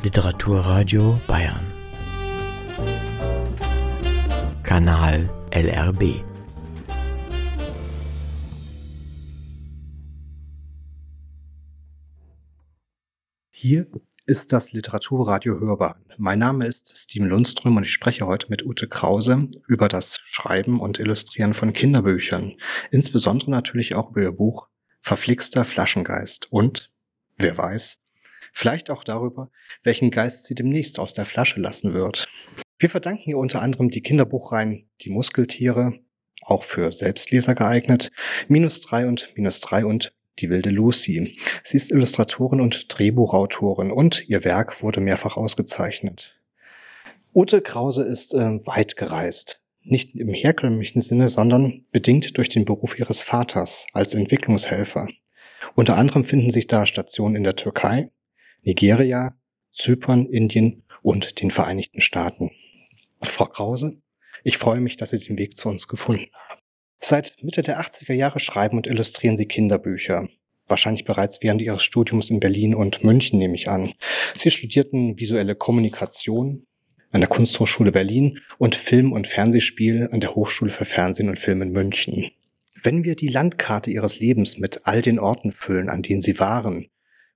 Literaturradio Bayern. Kanal LRB. Hier ist das Literaturradio hörbar. Mein Name ist Steven Lundström und ich spreche heute mit Ute Krause über das Schreiben und Illustrieren von Kinderbüchern. Insbesondere natürlich auch über ihr Buch Verflixter Flaschengeist und, wer weiß, vielleicht auch darüber, welchen Geist sie demnächst aus der Flasche lassen wird. Wir verdanken ihr unter anderem die Kinderbuchreihen Die Muskeltiere, auch für Selbstleser geeignet, Minus drei und Minus drei und Die wilde Lucy. Sie ist Illustratorin und Drehbuchautorin und ihr Werk wurde mehrfach ausgezeichnet. Ute Krause ist äh, weit gereist. Nicht im herkömmlichen Sinne, sondern bedingt durch den Beruf ihres Vaters als Entwicklungshelfer. Unter anderem finden sich da Stationen in der Türkei, Nigeria, Zypern, Indien und den Vereinigten Staaten. Frau Krause, ich freue mich, dass Sie den Weg zu uns gefunden haben. Seit Mitte der 80er Jahre schreiben und illustrieren Sie Kinderbücher. Wahrscheinlich bereits während Ihres Studiums in Berlin und München nehme ich an. Sie studierten visuelle Kommunikation an der Kunsthochschule Berlin und Film- und Fernsehspiel an der Hochschule für Fernsehen und Film in München. Wenn wir die Landkarte Ihres Lebens mit all den Orten füllen, an denen Sie waren,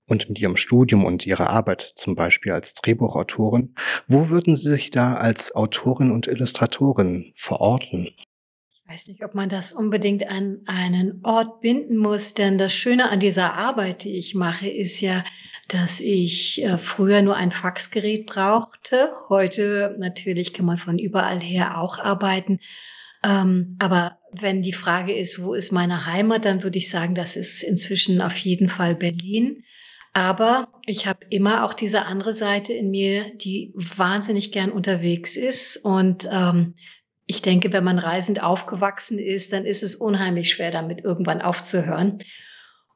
und mit Ihrem Studium und Ihrer Arbeit zum Beispiel als Drehbuchautorin, wo würden Sie sich da als Autorin und Illustratorin verorten? Ich weiß nicht, ob man das unbedingt an einen Ort binden muss, denn das Schöne an dieser Arbeit, die ich mache, ist ja, dass ich äh, früher nur ein Faxgerät brauchte. Heute natürlich kann man von überall her auch arbeiten. Ähm, aber wenn die Frage ist, wo ist meine Heimat, dann würde ich sagen, das ist inzwischen auf jeden Fall Berlin. Aber ich habe immer auch diese andere Seite in mir, die wahnsinnig gern unterwegs ist. Und ähm, ich denke, wenn man reisend aufgewachsen ist, dann ist es unheimlich schwer, damit irgendwann aufzuhören.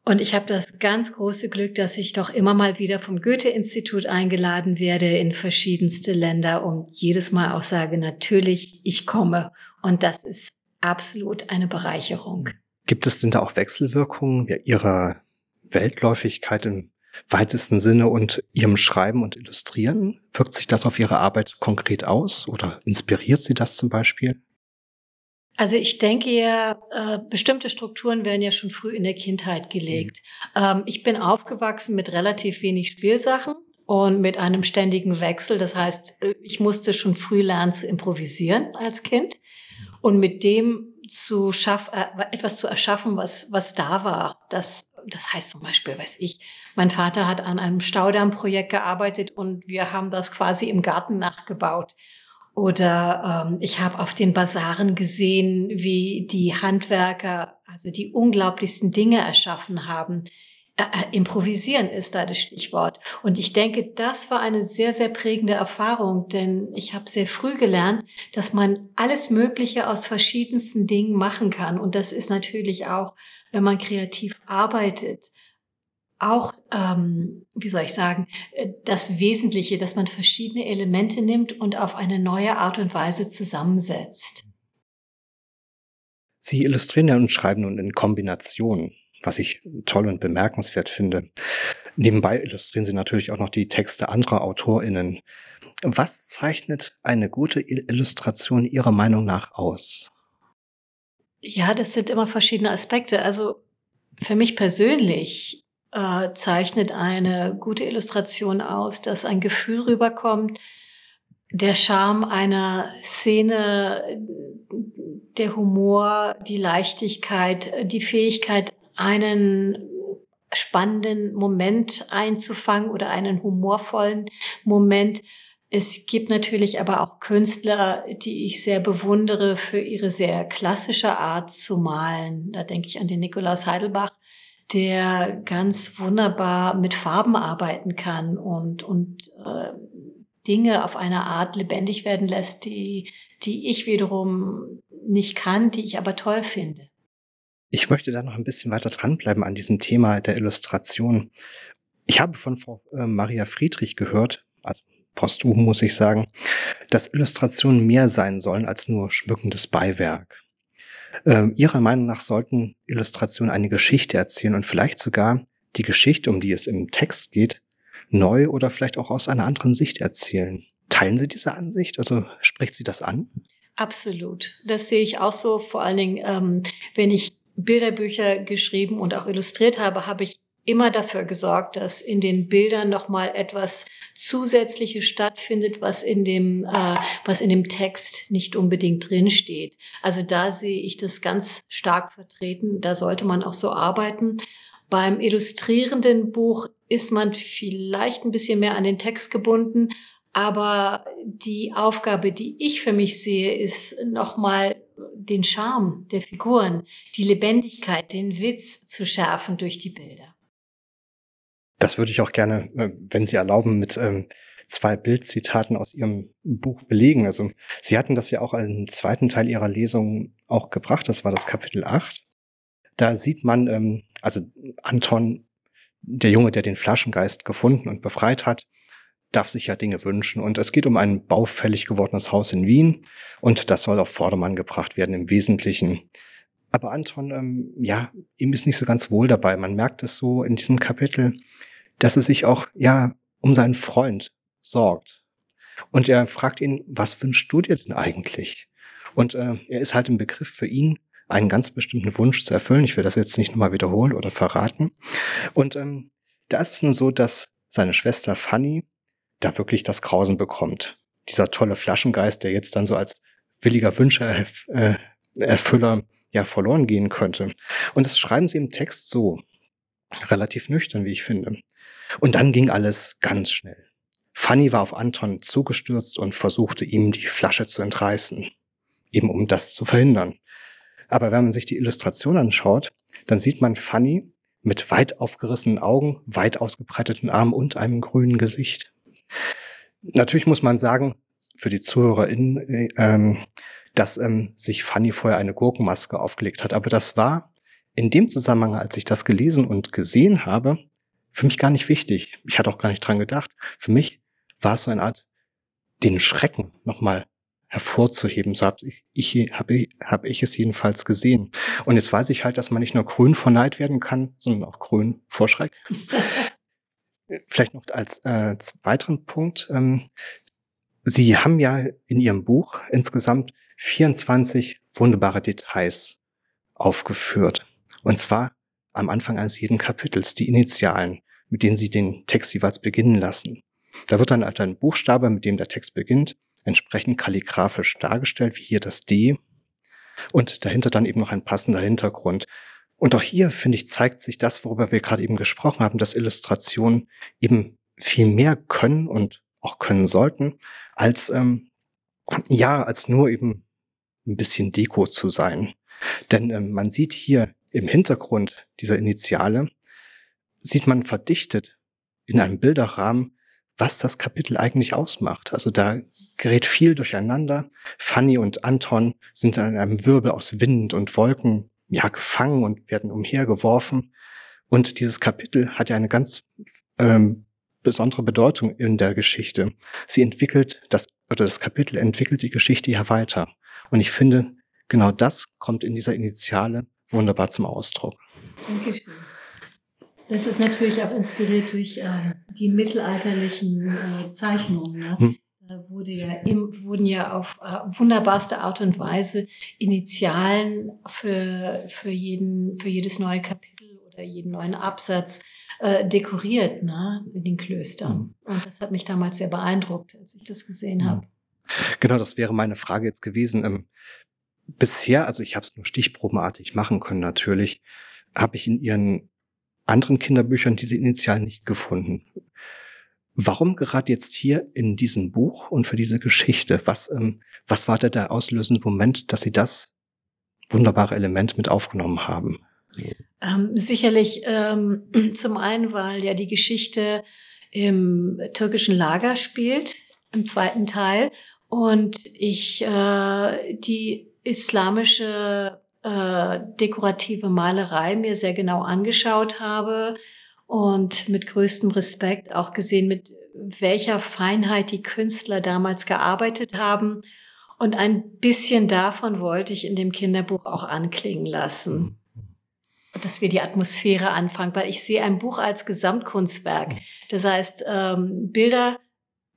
Und ich habe das ganz große Glück, dass ich doch immer mal wieder vom Goethe-Institut eingeladen werde in verschiedenste Länder und jedes Mal auch sage, natürlich, ich komme. Und das ist absolut eine Bereicherung. Gibt es denn da auch Wechselwirkungen Ihrer Weltläufigkeit im weitesten Sinne und Ihrem Schreiben und Illustrieren? Wirkt sich das auf Ihre Arbeit konkret aus oder inspiriert Sie das zum Beispiel? Also ich denke ja, äh, bestimmte Strukturen werden ja schon früh in der Kindheit gelegt. Mhm. Ähm, ich bin aufgewachsen mit relativ wenig Spielsachen und mit einem ständigen Wechsel. Das heißt, äh, ich musste schon früh lernen zu improvisieren als Kind und mit dem zu schaffen, äh, etwas zu erschaffen, was, was da war. Das das heißt zum Beispiel, weiß ich, mein Vater hat an einem Staudammprojekt gearbeitet und wir haben das quasi im Garten nachgebaut. Oder ähm, ich habe auf den Basaren gesehen, wie die Handwerker also die unglaublichsten Dinge erschaffen haben. Äh, improvisieren ist da das Stichwort. Und ich denke, das war eine sehr, sehr prägende Erfahrung, denn ich habe sehr früh gelernt, dass man alles Mögliche aus verschiedensten Dingen machen kann. Und das ist natürlich auch wenn man kreativ arbeitet, auch, ähm, wie soll ich sagen, äh, das Wesentliche, dass man verschiedene Elemente nimmt und auf eine neue Art und Weise zusammensetzt. Sie illustrieren ja und schreiben nun in Kombination, was ich toll und bemerkenswert finde. Nebenbei illustrieren Sie natürlich auch noch die Texte anderer AutorInnen. Was zeichnet eine gute Illustration Ihrer Meinung nach aus? Ja, das sind immer verschiedene Aspekte. Also für mich persönlich äh, zeichnet eine gute Illustration aus, dass ein Gefühl rüberkommt, der Charme einer Szene, der Humor, die Leichtigkeit, die Fähigkeit, einen spannenden Moment einzufangen oder einen humorvollen Moment. Es gibt natürlich aber auch Künstler, die ich sehr bewundere für ihre sehr klassische Art zu malen. Da denke ich an den Nikolaus Heidelbach, der ganz wunderbar mit Farben arbeiten kann und, und äh, Dinge auf eine Art lebendig werden lässt, die, die ich wiederum nicht kann, die ich aber toll finde. Ich möchte da noch ein bisschen weiter dranbleiben an diesem Thema der Illustration. Ich habe von Frau äh, Maria Friedrich gehört, also posthum muss ich sagen, dass Illustrationen mehr sein sollen als nur schmückendes Beiwerk. Äh, ihrer Meinung nach sollten Illustrationen eine Geschichte erzählen und vielleicht sogar die Geschichte, um die es im Text geht, neu oder vielleicht auch aus einer anderen Sicht erzählen. Teilen Sie diese Ansicht? Also spricht Sie das an? Absolut. Das sehe ich auch so. Vor allen Dingen, ähm, wenn ich Bilderbücher geschrieben und auch illustriert habe, habe ich immer dafür gesorgt, dass in den Bildern noch mal etwas Zusätzliches stattfindet, was in dem äh, was in dem Text nicht unbedingt drin steht. Also da sehe ich das ganz stark vertreten. Da sollte man auch so arbeiten. Beim illustrierenden Buch ist man vielleicht ein bisschen mehr an den Text gebunden, aber die Aufgabe, die ich für mich sehe, ist nochmal den Charme der Figuren, die Lebendigkeit, den Witz zu schärfen durch die Bilder. Das würde ich auch gerne, äh, wenn Sie erlauben, mit ähm, zwei Bildzitaten aus Ihrem Buch belegen. Also Sie hatten das ja auch im zweiten Teil Ihrer Lesung auch gebracht. Das war das Kapitel 8. Da sieht man, ähm, also Anton, der Junge, der den Flaschengeist gefunden und befreit hat, darf sich ja Dinge wünschen. Und es geht um ein baufällig gewordenes Haus in Wien. Und das soll auf Vordermann gebracht werden im Wesentlichen. Aber Anton, ähm, ja, ihm ist nicht so ganz wohl dabei. Man merkt es so in diesem Kapitel, dass er sich auch, ja, um seinen Freund sorgt. Und er fragt ihn, was wünschst du dir denn eigentlich? Und äh, er ist halt im Begriff für ihn, einen ganz bestimmten Wunsch zu erfüllen. Ich will das jetzt nicht nochmal wiederholen oder verraten. Und ähm, da ist es nun so, dass seine Schwester Fanny da wirklich das Grausen bekommt. Dieser tolle Flaschengeist, der jetzt dann so als williger Wünschererfüller äh, ja verloren gehen könnte. Und das schreiben sie im Text so, relativ nüchtern, wie ich finde. Und dann ging alles ganz schnell. Fanny war auf Anton zugestürzt und versuchte ihm die Flasche zu entreißen, eben um das zu verhindern. Aber wenn man sich die Illustration anschaut, dann sieht man Fanny mit weit aufgerissenen Augen, weit ausgebreiteten Armen und einem grünen Gesicht. Natürlich muss man sagen, für die ZuhörerInnen, ähm, dass ähm, sich Fanny vorher eine Gurkenmaske aufgelegt hat. Aber das war in dem Zusammenhang, als ich das gelesen und gesehen habe, für mich gar nicht wichtig. Ich hatte auch gar nicht dran gedacht. Für mich war es so eine Art, den Schrecken nochmal hervorzuheben. So habe ich, ich, hab ich, hab ich es jedenfalls gesehen. Und jetzt weiß ich halt, dass man nicht nur grün vor Neid werden kann, sondern auch grün vor Schreck. Vielleicht noch als äh, weiteren Punkt. Ähm, Sie haben ja in Ihrem Buch insgesamt 24 wunderbare Details aufgeführt. Und zwar am Anfang eines jeden Kapitels, die Initialen, mit denen Sie den Text jeweils beginnen lassen. Da wird dann halt ein Buchstabe, mit dem der Text beginnt, entsprechend kalligrafisch dargestellt, wie hier das D. Und dahinter dann eben noch ein passender Hintergrund. Und auch hier, finde ich, zeigt sich das, worüber wir gerade eben gesprochen haben, dass Illustrationen eben viel mehr können und auch können sollten, als ähm, ja, als nur eben ein bisschen Deko zu sein. Denn ähm, man sieht hier im Hintergrund dieser Initiale, sieht man verdichtet in einem Bilderrahmen, was das Kapitel eigentlich ausmacht. Also da gerät viel durcheinander. Fanny und Anton sind an einem Wirbel aus Wind und Wolken ja gefangen und werden umhergeworfen. Und dieses Kapitel hat ja eine ganz ähm, besondere Bedeutung in der Geschichte. Sie entwickelt das, oder das Kapitel entwickelt die Geschichte ja weiter. Und ich finde, genau das kommt in dieser Initiale wunderbar zum Ausdruck. Dankeschön. Das ist natürlich auch inspiriert durch äh, die mittelalterlichen äh, Zeichnungen. Ne? Hm. Da wurde ja im, wurden ja auf äh, wunderbarste Art und Weise Initialen für, für, jeden, für jedes neue Kapitel oder jeden neuen Absatz äh, dekoriert ne, in den Klöstern. Hm. Und das hat mich damals sehr beeindruckt, als ich das gesehen hm. habe. Genau, das wäre meine Frage jetzt gewesen. Ähm, bisher, also ich habe es nur stichprobenartig machen können natürlich, habe ich in Ihren anderen Kinderbüchern diese Initialen nicht gefunden. Warum gerade jetzt hier in diesem Buch und für diese Geschichte? Was, ähm, was war da der auslösende Moment, dass Sie das wunderbare Element mit aufgenommen haben? Ähm, sicherlich ähm, zum einen, weil ja die Geschichte im türkischen Lager spielt, im zweiten Teil, und ich äh, die islamische äh, dekorative Malerei mir sehr genau angeschaut habe und mit größtem Respekt auch gesehen, mit welcher Feinheit die Künstler damals gearbeitet haben. Und ein bisschen davon wollte ich in dem Kinderbuch auch anklingen lassen. dass wir die Atmosphäre anfangen, weil ich sehe ein Buch als Gesamtkunstwerk. Mhm. Das heißt, ähm, Bilder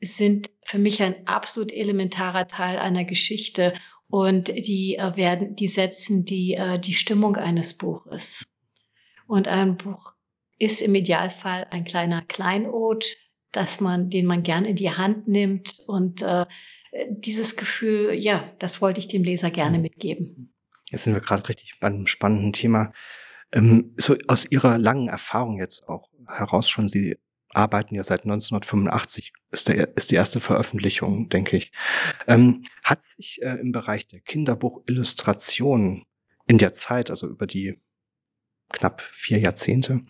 sind für mich ein absolut elementarer Teil einer Geschichte und die äh, werden, die setzen die, äh, die Stimmung eines Buches. Und ein Buch ist im Idealfall ein kleiner Kleinod, dass man, den man gern in die Hand nimmt und äh, dieses Gefühl, ja, das wollte ich dem Leser gerne mhm. mitgeben. Jetzt sind wir gerade richtig bei einem spannenden Thema. Ähm, so aus Ihrer langen Erfahrung jetzt auch heraus schon, Sie arbeiten ja seit 1985, ist, der, ist die erste Veröffentlichung, denke ich. Ähm, hat sich äh, im Bereich der Kinderbuchillustration in der Zeit, also über die knapp vier Jahrzehnte,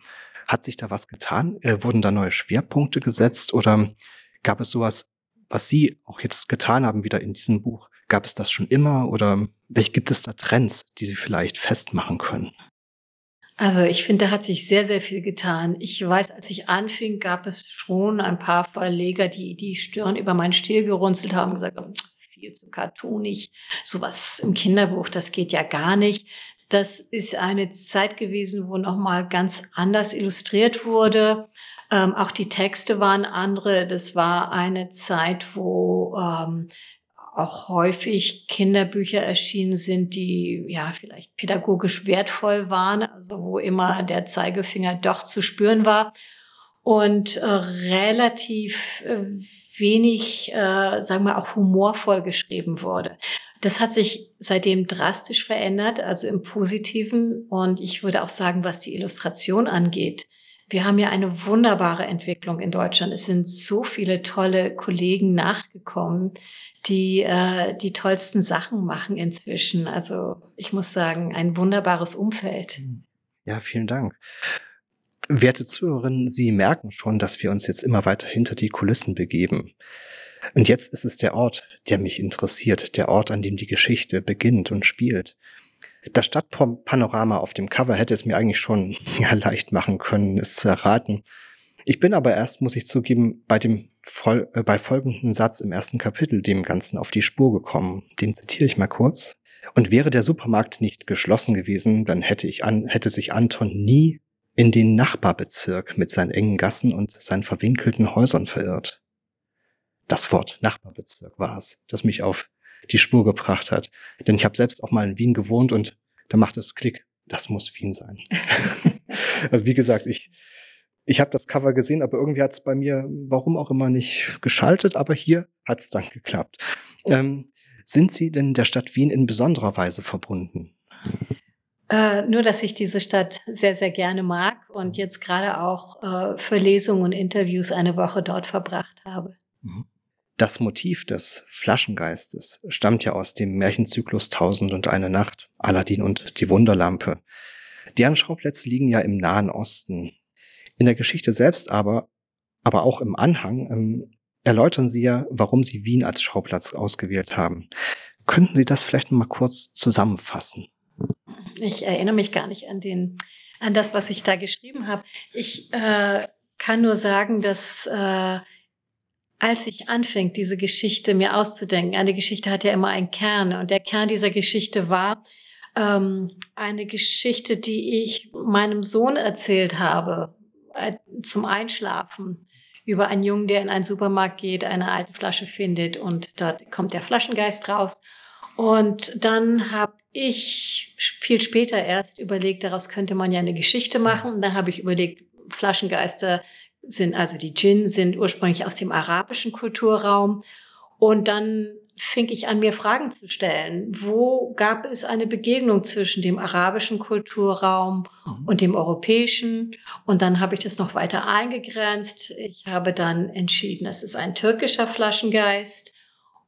hat sich da was getan? Äh, wurden da neue Schwerpunkte gesetzt oder gab es sowas, was Sie auch jetzt getan haben, wieder in diesem Buch? Gab es das schon immer oder gibt es da Trends, die Sie vielleicht festmachen können? Also ich finde, da hat sich sehr, sehr viel getan. Ich weiß, als ich anfing, gab es schon ein paar Verleger, die die Stirn über meinen Stil gerunzelt haben, gesagt haben, viel zu cartoonig, sowas im Kinderbuch, das geht ja gar nicht. Das ist eine Zeit gewesen, wo nochmal ganz anders illustriert wurde. Ähm, auch die Texte waren andere. Das war eine Zeit, wo ähm, auch häufig Kinderbücher erschienen sind, die ja vielleicht pädagogisch wertvoll waren, also wo immer der Zeigefinger doch zu spüren war und äh, relativ äh, wenig, äh, sagen wir auch humorvoll geschrieben wurde. Das hat sich seitdem drastisch verändert, also im Positiven. Und ich würde auch sagen, was die Illustration angeht, wir haben ja eine wunderbare Entwicklung in Deutschland. Es sind so viele tolle Kollegen nachgekommen, die äh, die tollsten Sachen machen inzwischen. Also ich muss sagen, ein wunderbares Umfeld. Ja, vielen Dank. Werte Zuhörerinnen, Sie merken schon, dass wir uns jetzt immer weiter hinter die Kulissen begeben. Und jetzt ist es der Ort, der mich interessiert, der Ort, an dem die Geschichte beginnt und spielt. Das Stadtpanorama auf dem Cover hätte es mir eigentlich schon ja, leicht machen können, es zu erraten. Ich bin aber erst, muss ich zugeben, bei dem Vol äh, bei folgenden Satz im ersten Kapitel dem Ganzen auf die Spur gekommen. Den zitiere ich mal kurz. Und wäre der Supermarkt nicht geschlossen gewesen, dann hätte ich an, hätte sich Anton nie in den Nachbarbezirk mit seinen engen Gassen und seinen verwinkelten Häusern verirrt. Das Wort Nachbarbezirk war es, das mich auf die Spur gebracht hat. Denn ich habe selbst auch mal in Wien gewohnt und da macht es Klick. Das muss Wien sein. also wie gesagt, ich, ich habe das Cover gesehen, aber irgendwie hat es bei mir, warum auch immer, nicht geschaltet, aber hier hat es dann geklappt. Ähm, sind Sie denn der Stadt Wien in besonderer Weise verbunden? Äh, nur, dass ich diese Stadt sehr, sehr gerne mag und jetzt gerade auch äh, für Lesungen und Interviews eine Woche dort verbracht habe. Mhm. Das Motiv des Flaschengeistes stammt ja aus dem Märchenzyklus Tausend und eine Nacht, Aladdin und die Wunderlampe. Deren Schauplätze liegen ja im Nahen Osten. In der Geschichte selbst aber, aber auch im Anhang, ähm, erläutern Sie ja, warum Sie Wien als Schauplatz ausgewählt haben. Könnten Sie das vielleicht mal kurz zusammenfassen? Ich erinnere mich gar nicht an den, an das, was ich da geschrieben habe. Ich äh, kann nur sagen, dass äh, als ich anfing, diese Geschichte mir auszudenken, eine Geschichte hat ja immer einen Kern und der Kern dieser Geschichte war ähm, eine Geschichte, die ich meinem Sohn erzählt habe zum Einschlafen über einen Jungen, der in einen Supermarkt geht, eine alte Flasche findet und dort kommt der Flaschengeist raus. Und dann habe ich viel später erst überlegt, daraus könnte man ja eine Geschichte machen. Und dann habe ich überlegt, Flaschengeister sind, also die Djinn sind ursprünglich aus dem arabischen Kulturraum. Und dann fing ich an, mir Fragen zu stellen. Wo gab es eine Begegnung zwischen dem arabischen Kulturraum mhm. und dem europäischen? Und dann habe ich das noch weiter eingegrenzt. Ich habe dann entschieden, es ist ein türkischer Flaschengeist.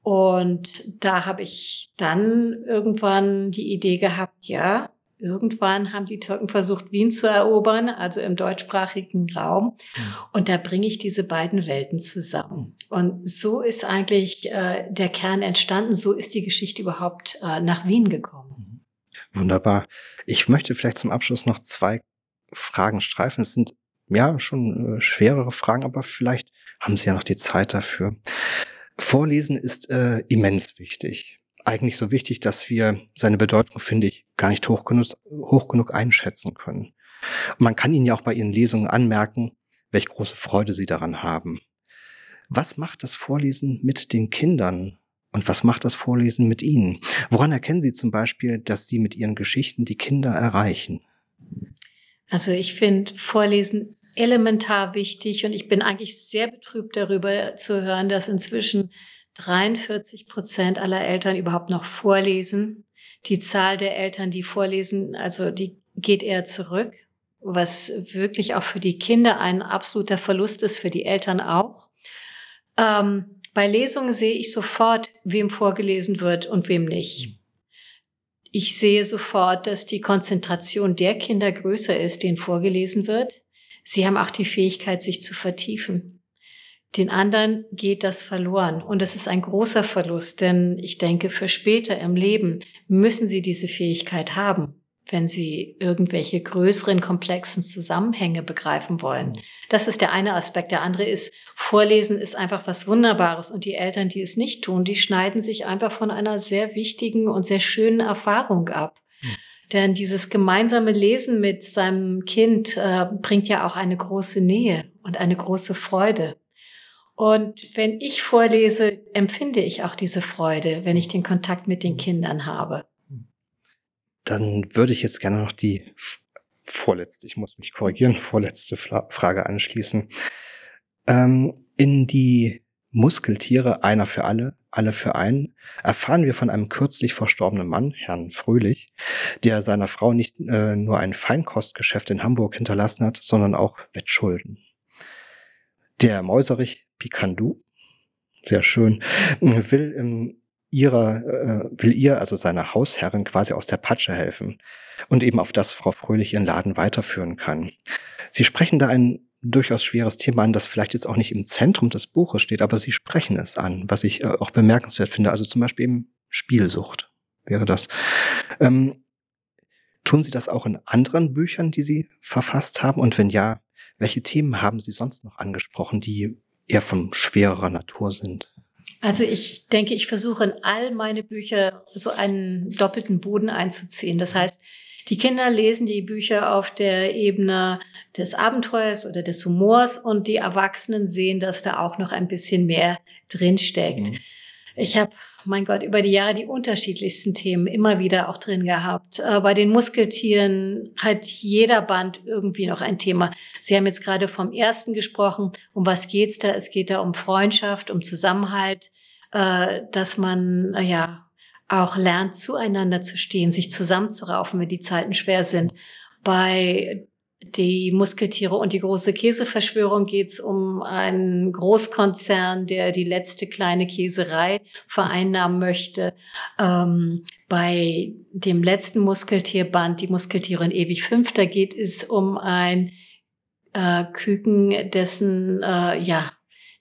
Und da habe ich dann irgendwann die Idee gehabt, ja, irgendwann haben die Türken versucht, Wien zu erobern, also im deutschsprachigen Raum. Mhm. Und da bringe ich diese beiden Welten zusammen. Und so ist eigentlich äh, der Kern entstanden. So ist die Geschichte überhaupt äh, nach Wien gekommen. Mhm. Wunderbar. Ich möchte vielleicht zum Abschluss noch zwei Fragen streifen. Es sind ja schon äh, schwerere Fragen, aber vielleicht haben Sie ja noch die Zeit dafür. Vorlesen ist äh, immens wichtig. Eigentlich so wichtig, dass wir seine Bedeutung, finde ich, gar nicht hoch genug, hoch genug einschätzen können. Und man kann ihnen ja auch bei ihren Lesungen anmerken, welche große Freude sie daran haben. Was macht das Vorlesen mit den Kindern? Und was macht das Vorlesen mit ihnen? Woran erkennen Sie zum Beispiel, dass Sie mit Ihren Geschichten die Kinder erreichen? Also ich finde Vorlesen elementar wichtig und ich bin eigentlich sehr betrübt darüber zu hören, dass inzwischen 43 Prozent aller Eltern überhaupt noch vorlesen. Die Zahl der Eltern, die vorlesen, also die geht eher zurück, was wirklich auch für die Kinder ein absoluter Verlust ist, für die Eltern auch. Ähm, bei Lesungen sehe ich sofort, wem vorgelesen wird und wem nicht. Ich sehe sofort, dass die Konzentration der Kinder größer ist, denen vorgelesen wird. Sie haben auch die Fähigkeit, sich zu vertiefen. Den anderen geht das verloren. Und das ist ein großer Verlust, denn ich denke, für später im Leben müssen sie diese Fähigkeit haben wenn sie irgendwelche größeren, komplexen Zusammenhänge begreifen wollen. Mhm. Das ist der eine Aspekt. Der andere ist, Vorlesen ist einfach was Wunderbares und die Eltern, die es nicht tun, die schneiden sich einfach von einer sehr wichtigen und sehr schönen Erfahrung ab. Mhm. Denn dieses gemeinsame Lesen mit seinem Kind äh, bringt ja auch eine große Nähe und eine große Freude. Und wenn ich vorlese, empfinde ich auch diese Freude, wenn ich den Kontakt mit den mhm. Kindern habe. Dann würde ich jetzt gerne noch die vorletzte, ich muss mich korrigieren, vorletzte Frage anschließen. Ähm, in die Muskeltiere, einer für alle, alle für einen, erfahren wir von einem kürzlich verstorbenen Mann, Herrn Fröhlich, der seiner Frau nicht äh, nur ein Feinkostgeschäft in Hamburg hinterlassen hat, sondern auch Wettschulden. Der Mäuserich Picandu, sehr schön, will im ihrer, äh, will ihr, also seiner Hausherrin, quasi aus der Patsche helfen und eben auf das Frau Fröhlich ihren Laden weiterführen kann. Sie sprechen da ein durchaus schweres Thema an, das vielleicht jetzt auch nicht im Zentrum des Buches steht, aber sie sprechen es an, was ich äh, auch bemerkenswert finde. Also zum Beispiel eben Spielsucht wäre das. Ähm, tun Sie das auch in anderen Büchern, die Sie verfasst haben? Und wenn ja, welche Themen haben Sie sonst noch angesprochen, die eher von schwererer Natur sind? Also ich denke, ich versuche in all meine Bücher so einen doppelten Boden einzuziehen. Das heißt, die Kinder lesen die Bücher auf der Ebene des Abenteuers oder des Humors und die Erwachsenen sehen, dass da auch noch ein bisschen mehr drinsteckt. Mhm. Ich habe, mein Gott, über die Jahre die unterschiedlichsten Themen immer wieder auch drin gehabt. Äh, bei den Muskeltieren hat jeder Band irgendwie noch ein Thema. Sie haben jetzt gerade vom ersten gesprochen. Um was geht's da? Es geht da um Freundschaft, um Zusammenhalt, äh, dass man, äh, ja, auch lernt, zueinander zu stehen, sich zusammenzuraufen, wenn die Zeiten schwer sind. Bei die Muskeltiere und die große Käseverschwörung geht es um einen Großkonzern, der die letzte kleine Käserei vereinnahmen möchte. Ähm, bei dem letzten Muskeltierband, die Muskeltiere in ewig fünf, da geht es um ein äh, Küken, dessen äh, ja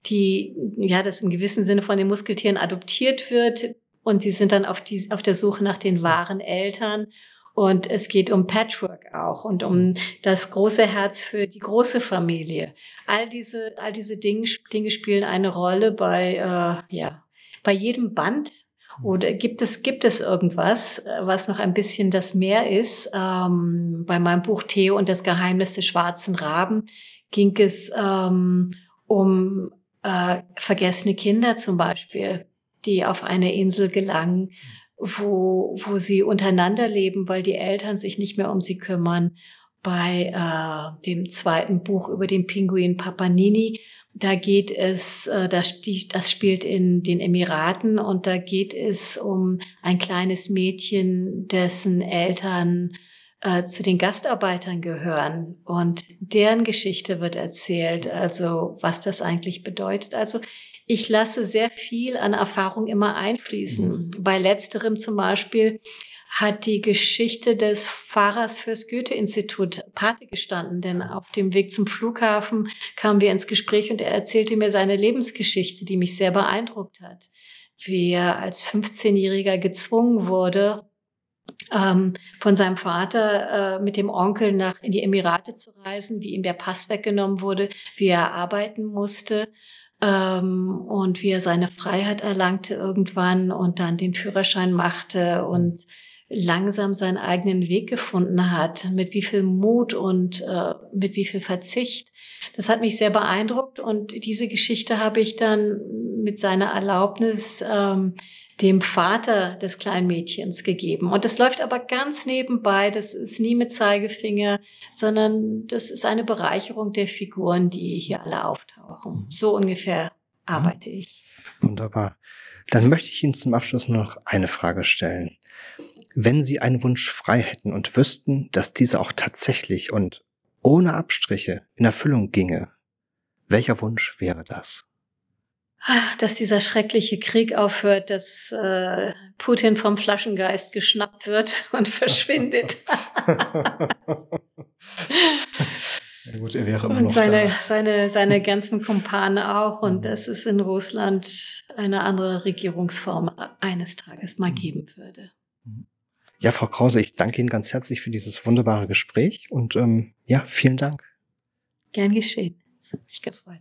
die ja das im gewissen Sinne von den Muskeltieren adoptiert wird und sie sind dann auf die auf der Suche nach den wahren Eltern und es geht um Patchwork auch und um das große Herz für die große Familie. All diese, all diese Dinge, Dinge spielen eine Rolle bei, äh, ja, bei jedem Band. Oder gibt es, gibt es irgendwas, äh, was noch ein bisschen das Meer ist? Ähm, bei meinem Buch Theo und das Geheimnis des schwarzen Raben ging es ähm, um äh, vergessene Kinder zum Beispiel, die auf eine Insel gelangen wo, wo sie untereinander leben, weil die Eltern sich nicht mehr um sie kümmern. Bei äh, dem zweiten Buch über den Pinguin Papanini, da geht es, äh, das, die, das spielt in den Emiraten und da geht es um ein kleines Mädchen, dessen Eltern äh, zu den Gastarbeitern gehören und deren Geschichte wird erzählt, also was das eigentlich bedeutet. Also ich lasse sehr viel an Erfahrung immer einfließen. Mhm. Bei letzterem zum Beispiel hat die Geschichte des Fahrers fürs Goethe-Institut Pate gestanden, denn auf dem Weg zum Flughafen kamen wir ins Gespräch und er erzählte mir seine Lebensgeschichte, die mich sehr beeindruckt hat. Wie er als 15-Jähriger gezwungen wurde, ähm, von seinem Vater äh, mit dem Onkel nach in die Emirate zu reisen, wie ihm der Pass weggenommen wurde, wie er arbeiten musste ähm, und wie er seine Freiheit erlangte irgendwann und dann den Führerschein machte und langsam seinen eigenen Weg gefunden hat, mit wie viel Mut und äh, mit wie viel Verzicht. Das hat mich sehr beeindruckt und diese Geschichte habe ich dann mit seiner Erlaubnis ähm, dem Vater des kleinen Mädchens gegeben. Und das läuft aber ganz nebenbei. Das ist nie mit Zeigefinger, sondern das ist eine Bereicherung der Figuren, die hier alle auftauchen. So ungefähr arbeite ich. Wunderbar. Dann möchte ich Ihnen zum Abschluss noch eine Frage stellen. Wenn Sie einen Wunsch frei hätten und wüssten, dass dieser auch tatsächlich und ohne Abstriche in Erfüllung ginge, welcher Wunsch wäre das? Dass dieser schreckliche Krieg aufhört, dass äh, Putin vom Flaschengeist geschnappt wird und verschwindet. Ja, gut, er wäre immer und noch seine, da. seine, seine ganzen Kumpane auch. Und dass es in Russland eine andere Regierungsform eines Tages mal geben würde. Ja, Frau Krause, ich danke Ihnen ganz herzlich für dieses wunderbare Gespräch und ähm, ja, vielen Dank. Gern geschehen. Das hat mich gefreut.